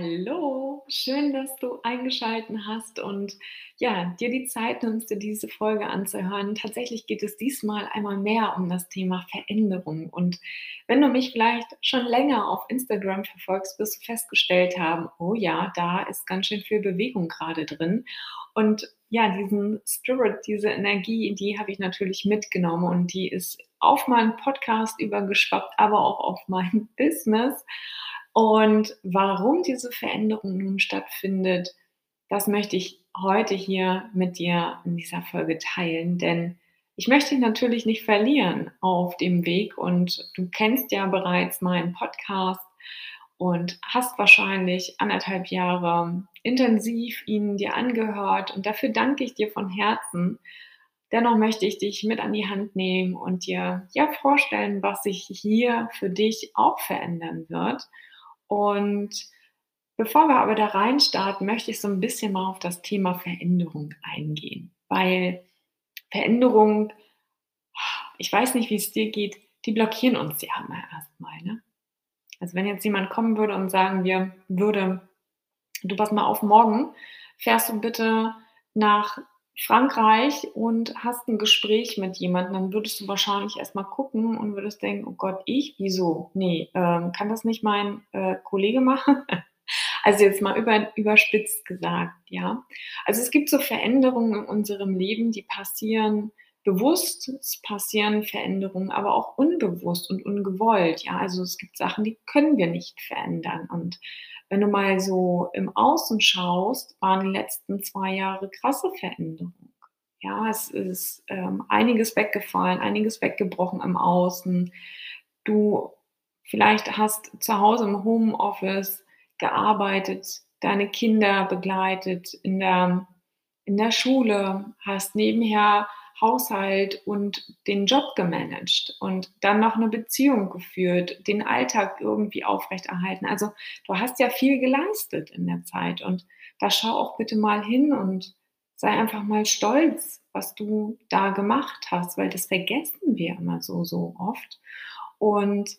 Hallo, schön, dass du eingeschaltet hast und ja, dir die Zeit nimmst, dir diese Folge anzuhören. Tatsächlich geht es diesmal einmal mehr um das Thema Veränderung. Und wenn du mich vielleicht schon länger auf Instagram verfolgst, wirst du festgestellt haben, oh ja, da ist ganz schön viel Bewegung gerade drin. Und ja, diesen Spirit, diese Energie, die habe ich natürlich mitgenommen und die ist auf meinen Podcast übergeschwappt, aber auch auf mein Business. Und warum diese Veränderung nun stattfindet, das möchte ich heute hier mit dir in dieser Folge teilen, denn ich möchte dich natürlich nicht verlieren auf dem Weg. Und du kennst ja bereits meinen Podcast und hast wahrscheinlich anderthalb Jahre intensiv ihn dir angehört. Und dafür danke ich dir von Herzen. Dennoch möchte ich dich mit an die Hand nehmen und dir ja vorstellen, was sich hier für dich auch verändern wird und bevor wir aber da rein starten, möchte ich so ein bisschen mal auf das Thema Veränderung eingehen, weil Veränderung, ich weiß nicht, wie es dir geht, die blockieren uns ja immer erstmal. Ne? Also wenn jetzt jemand kommen würde und sagen wir würde, du pass mal auf, morgen fährst du bitte nach Frankreich und hast ein Gespräch mit jemandem, dann würdest du wahrscheinlich erstmal gucken und würdest denken, oh Gott, ich? Wieso? Nee, ähm, kann das nicht mein äh, Kollege machen? also jetzt mal über, überspitzt gesagt, ja. Also es gibt so Veränderungen in unserem Leben, die passieren bewusst, es passieren Veränderungen, aber auch unbewusst und ungewollt, ja. Also es gibt Sachen, die können wir nicht verändern und wenn du mal so im Außen schaust, waren die letzten zwei Jahre krasse Veränderungen. Ja, es ist ähm, einiges weggefallen, einiges weggebrochen im Außen. Du vielleicht hast zu Hause im Homeoffice gearbeitet, deine Kinder begleitet in der, in der Schule, hast nebenher Haushalt und den Job gemanagt und dann noch eine Beziehung geführt, den Alltag irgendwie aufrechterhalten. Also du hast ja viel geleistet in der Zeit und da schau auch bitte mal hin und sei einfach mal stolz, was du da gemacht hast, weil das vergessen wir immer so, so oft. Und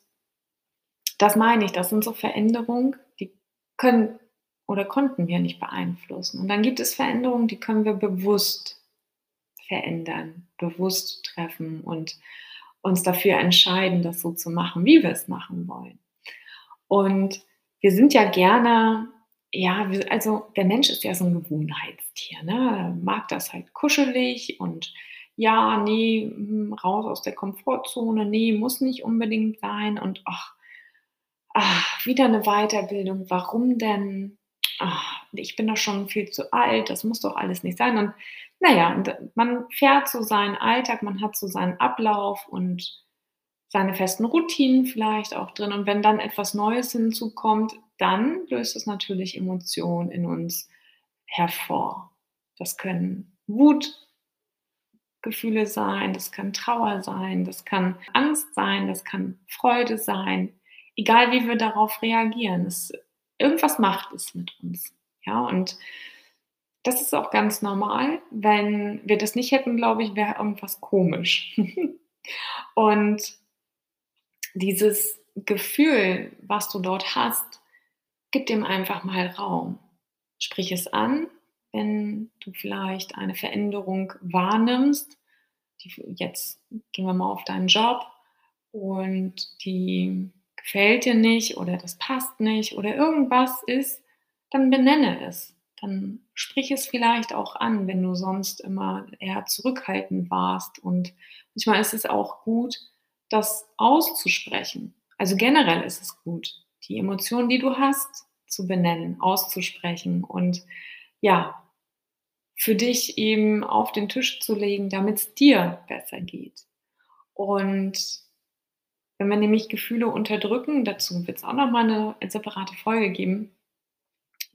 das meine ich, das sind so Veränderungen, die können oder konnten wir nicht beeinflussen. Und dann gibt es Veränderungen, die können wir bewusst verändern, bewusst treffen und uns dafür entscheiden, das so zu machen, wie wir es machen wollen. Und wir sind ja gerne, ja, also der Mensch ist ja so ein Gewohnheitstier, ne? mag das halt kuschelig und ja, nee, hm, raus aus der Komfortzone, nee, muss nicht unbedingt sein und ach, ach wieder eine Weiterbildung, warum denn? Ach, ich bin doch schon viel zu alt, das muss doch alles nicht sein. Und naja, man fährt so seinen Alltag, man hat so seinen Ablauf und seine festen Routinen vielleicht auch drin. Und wenn dann etwas Neues hinzukommt, dann löst es natürlich Emotionen in uns hervor. Das können Wutgefühle sein, das kann Trauer sein, das kann Angst sein, das kann Freude sein. Egal wie wir darauf reagieren, es, irgendwas macht es mit uns. Ja, und das ist auch ganz normal. Wenn wir das nicht hätten, glaube ich, wäre irgendwas komisch. und dieses Gefühl, was du dort hast, gib dem einfach mal Raum. Sprich es an, wenn du vielleicht eine Veränderung wahrnimmst. Die, jetzt gehen wir mal auf deinen Job und die gefällt dir nicht oder das passt nicht oder irgendwas ist, dann benenne es dann sprich es vielleicht auch an, wenn du sonst immer eher zurückhaltend warst. Und manchmal ist es auch gut, das auszusprechen. Also generell ist es gut, die Emotionen, die du hast, zu benennen, auszusprechen und ja, für dich eben auf den Tisch zu legen, damit es dir besser geht. Und wenn wir nämlich Gefühle unterdrücken, dazu wird es auch nochmal eine separate Folge geben,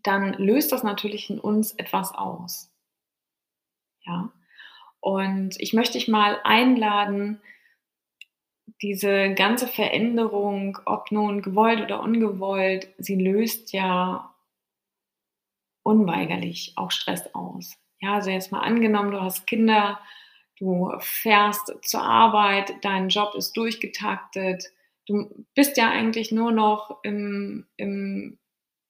dann löst das natürlich in uns etwas aus. Ja. Und ich möchte dich mal einladen, diese ganze Veränderung, ob nun gewollt oder ungewollt, sie löst ja unweigerlich auch Stress aus. Ja, also jetzt mal angenommen, du hast Kinder, du fährst zur Arbeit, dein Job ist durchgetaktet, du bist ja eigentlich nur noch im, im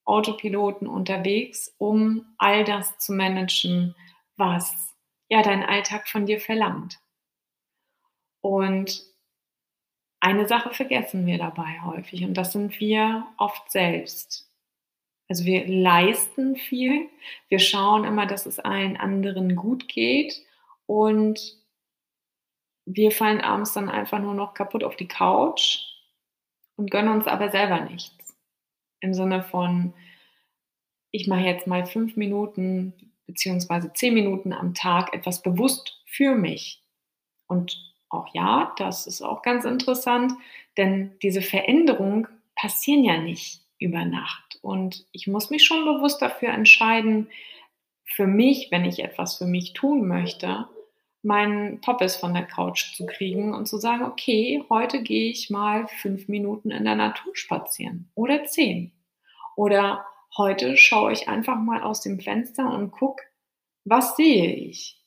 Autopiloten unterwegs, um all das zu managen, was ja dein Alltag von dir verlangt. Und eine Sache vergessen wir dabei häufig und das sind wir oft selbst. Also wir leisten viel, wir schauen immer, dass es allen anderen gut geht und wir fallen abends dann einfach nur noch kaputt auf die Couch und gönnen uns aber selber nichts. Im Sinne von, ich mache jetzt mal fünf Minuten beziehungsweise zehn Minuten am Tag etwas bewusst für mich. Und auch ja, das ist auch ganz interessant, denn diese Veränderungen passieren ja nicht über Nacht. Und ich muss mich schon bewusst dafür entscheiden, für mich, wenn ich etwas für mich tun möchte, meinen Poppes von der Couch zu kriegen und zu sagen, okay, heute gehe ich mal fünf Minuten in der Natur spazieren oder zehn. Oder heute schaue ich einfach mal aus dem Fenster und gucke, was sehe ich?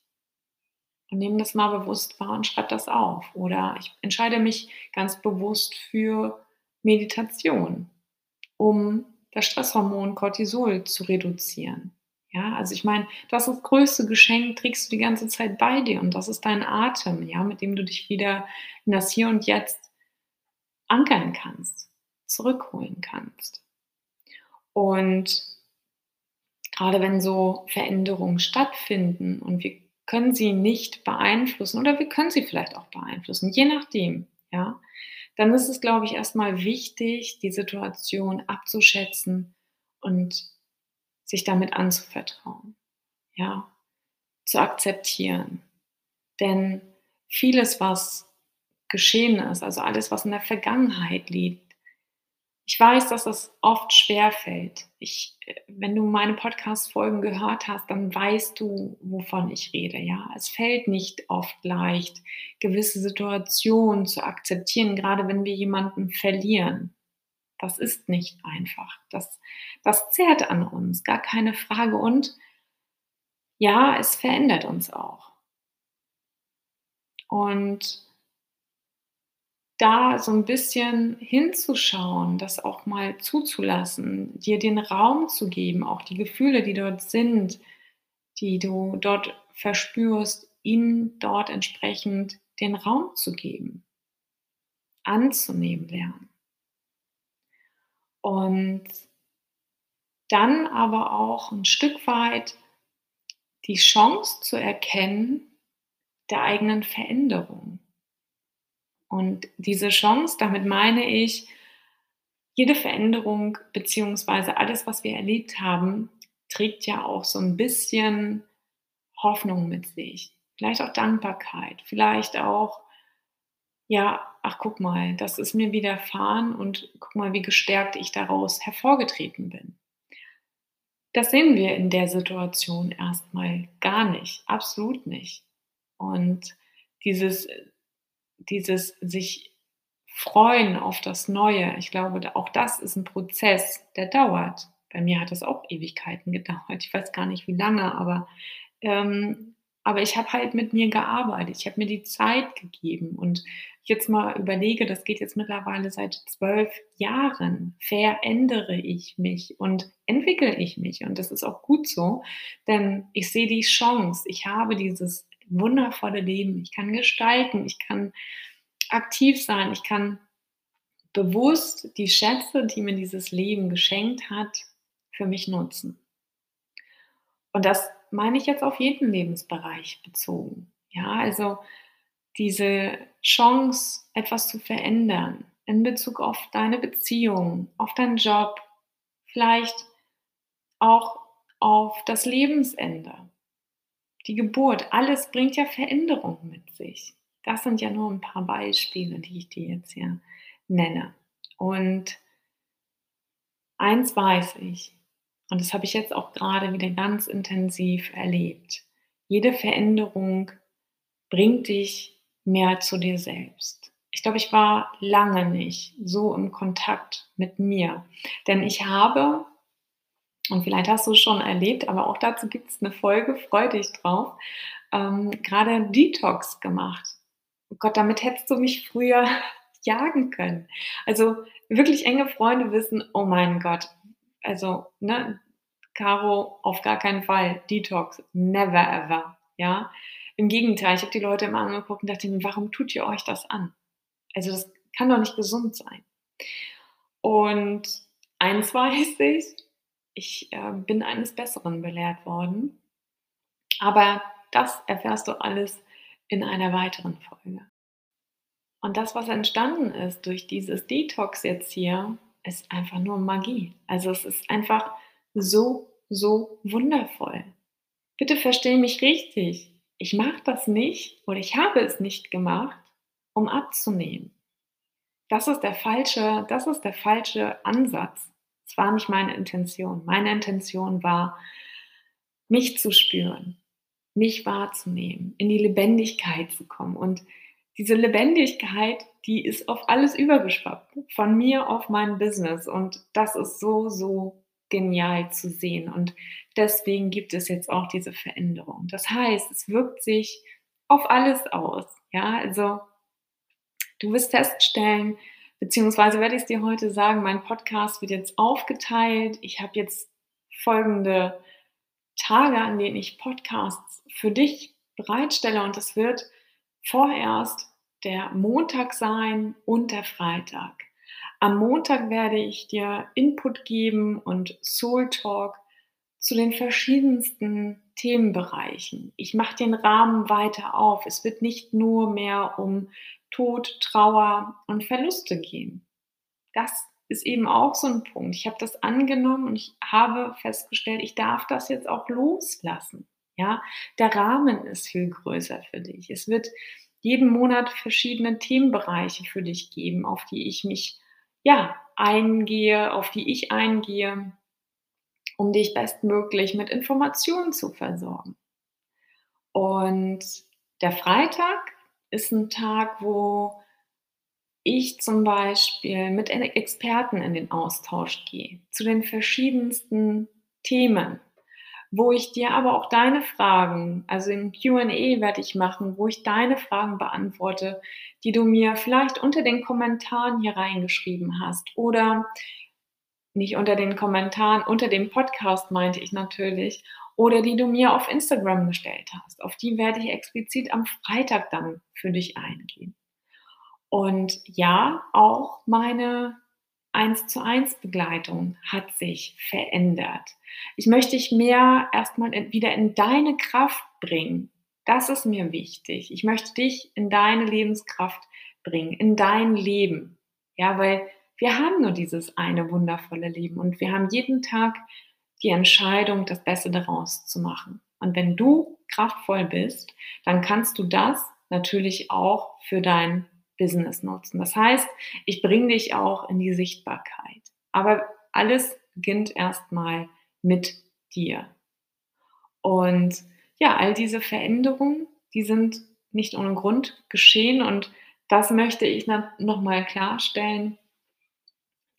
Und nehme das mal bewusst wahr und schreibe das auf. Oder ich entscheide mich ganz bewusst für Meditation, um das Stresshormon Cortisol zu reduzieren. Ja, also ich meine, du hast das größte Geschenk, trägst du die ganze Zeit bei dir und das ist dein Atem, ja, mit dem du dich wieder in das Hier und Jetzt ankern kannst, zurückholen kannst. Und gerade wenn so Veränderungen stattfinden und wir können sie nicht beeinflussen oder wir können sie vielleicht auch beeinflussen, je nachdem, ja, dann ist es, glaube ich, erstmal wichtig, die Situation abzuschätzen und sich damit anzuvertrauen, ja, zu akzeptieren. Denn vieles, was geschehen ist, also alles, was in der Vergangenheit liegt, ich weiß, dass das oft schwer fällt. Ich, äh, wenn du meine Podcast-Folgen gehört hast, dann weißt du, wovon ich rede. Ja, es fällt nicht oft leicht, gewisse Situationen zu akzeptieren, gerade wenn wir jemanden verlieren. Das ist nicht einfach. Das, das zehrt an uns, gar keine Frage. Und ja, es verändert uns auch. Und da so ein bisschen hinzuschauen, das auch mal zuzulassen, dir den Raum zu geben, auch die Gefühle, die dort sind, die du dort verspürst, ihnen dort entsprechend den Raum zu geben, anzunehmen lernen. Und dann aber auch ein Stück weit die Chance zu erkennen der eigenen Veränderung. Und diese Chance, damit meine ich, jede Veränderung beziehungsweise alles, was wir erlebt haben, trägt ja auch so ein bisschen Hoffnung mit sich. Vielleicht auch Dankbarkeit, vielleicht auch, ja, ach guck mal, das ist mir widerfahren und guck mal, wie gestärkt ich daraus hervorgetreten bin. Das sehen wir in der Situation erstmal gar nicht, absolut nicht. Und dieses dieses sich freuen auf das Neue, ich glaube, auch das ist ein Prozess, der dauert. Bei mir hat es auch Ewigkeiten gedauert. Ich weiß gar nicht, wie lange, aber, ähm, aber ich habe halt mit mir gearbeitet. Ich habe mir die Zeit gegeben. Und jetzt mal überlege, das geht jetzt mittlerweile seit zwölf Jahren, verändere ich mich und entwickle ich mich. Und das ist auch gut so, denn ich sehe die Chance. Ich habe dieses wundervolle Leben. Ich kann gestalten, ich kann aktiv sein, ich kann bewusst die Schätze, die mir dieses Leben geschenkt hat, für mich nutzen. Und das meine ich jetzt auf jeden Lebensbereich bezogen. Ja, also diese Chance, etwas zu verändern in Bezug auf deine Beziehung, auf deinen Job, vielleicht auch auf das Lebensende die Geburt, alles bringt ja Veränderung mit sich. Das sind ja nur ein paar Beispiele, die ich dir jetzt hier nenne. Und eins weiß ich, und das habe ich jetzt auch gerade wieder ganz intensiv erlebt, jede Veränderung bringt dich mehr zu dir selbst. Ich glaube, ich war lange nicht so im Kontakt mit mir, denn ich habe, und vielleicht hast du es schon erlebt, aber auch dazu gibt es eine Folge, freu dich drauf, ähm, gerade Detox gemacht. Oh Gott, damit hättest du mich früher jagen können. Also wirklich enge Freunde wissen, oh mein Gott, also, ne, Caro, auf gar keinen Fall, Detox, never ever, ja. Im Gegenteil, ich habe die Leute immer angeguckt und dachte mir, warum tut ihr euch das an? Also das kann doch nicht gesund sein. Und eins weiß ich, ich äh, bin eines Besseren belehrt worden. Aber das erfährst du alles in einer weiteren Folge. Und das, was entstanden ist durch dieses Detox jetzt hier, ist einfach nur Magie. Also es ist einfach so, so wundervoll. Bitte verstehe mich richtig. Ich mache das nicht oder ich habe es nicht gemacht, um abzunehmen. Das ist der falsche, das ist der falsche Ansatz. Es war nicht meine Intention. Meine Intention war, mich zu spüren, mich wahrzunehmen, in die Lebendigkeit zu kommen. Und diese Lebendigkeit, die ist auf alles übergeschwappt, von mir auf mein Business. Und das ist so, so genial zu sehen. Und deswegen gibt es jetzt auch diese Veränderung. Das heißt, es wirkt sich auf alles aus. Ja, also du wirst feststellen, beziehungsweise werde ich es dir heute sagen, mein Podcast wird jetzt aufgeteilt. Ich habe jetzt folgende Tage, an denen ich Podcasts für dich bereitstelle und es wird vorerst der Montag sein und der Freitag. Am Montag werde ich dir Input geben und Soul Talk zu den verschiedensten Themenbereichen. Ich mache den Rahmen weiter auf. Es wird nicht nur mehr um Tod, Trauer und Verluste gehen. Das ist eben auch so ein Punkt. Ich habe das angenommen und ich habe festgestellt, ich darf das jetzt auch loslassen. Ja, der Rahmen ist viel größer für dich. Es wird jeden Monat verschiedene Themenbereiche für dich geben, auf die ich mich ja, eingehe, auf die ich eingehe, um dich bestmöglich mit Informationen zu versorgen. Und der Freitag ist ein Tag, wo ich zum Beispiel mit Experten in den Austausch gehe zu den verschiedensten Themen wo ich dir aber auch deine Fragen, also im QA werde ich machen, wo ich deine Fragen beantworte, die du mir vielleicht unter den Kommentaren hier reingeschrieben hast oder nicht unter den Kommentaren, unter dem Podcast meinte ich natürlich, oder die du mir auf Instagram gestellt hast. Auf die werde ich explizit am Freitag dann für dich eingehen. Und ja, auch meine 1 zu 1 Begleitung hat sich verändert. Ich möchte dich mehr erstmal wieder in deine Kraft bringen. Das ist mir wichtig. Ich möchte dich in deine Lebenskraft bringen, in dein Leben. Ja, weil wir haben nur dieses eine wundervolle Leben und wir haben jeden Tag die Entscheidung, das Beste daraus zu machen. Und wenn du kraftvoll bist, dann kannst du das natürlich auch für dein Business nutzen. Das heißt, ich bringe dich auch in die Sichtbarkeit. Aber alles beginnt erstmal mit dir. Und ja, all diese Veränderungen, die sind nicht ohne Grund geschehen und das möchte ich nochmal klarstellen.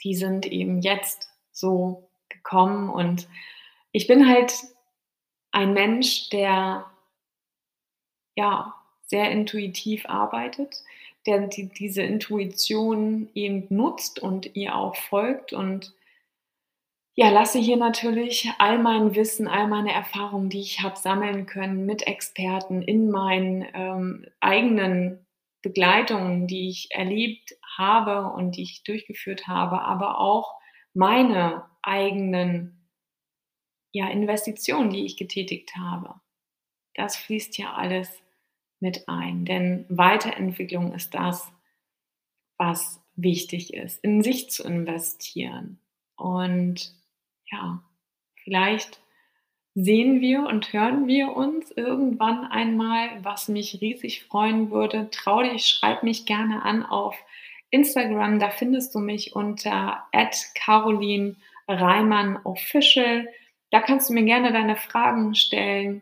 Die sind eben jetzt so gekommen und ich bin halt ein Mensch, der ja sehr intuitiv arbeitet, der die, diese Intuition eben nutzt und ihr auch folgt und ja, lasse hier natürlich all mein Wissen, all meine Erfahrungen, die ich habe sammeln können mit Experten in meinen ähm, eigenen Begleitungen, die ich erlebt habe und die ich durchgeführt habe, aber auch meine eigenen ja, Investitionen, die ich getätigt habe. Das fließt ja alles mit ein. Denn Weiterentwicklung ist das, was wichtig ist, in sich zu investieren. Und ja, vielleicht sehen wir und hören wir uns irgendwann einmal, was mich riesig freuen würde. Trau dich, schreib mich gerne an auf Instagram. Da findest du mich unter Caroline Reimann Official. Da kannst du mir gerne deine Fragen stellen.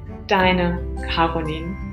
Deine Caroline.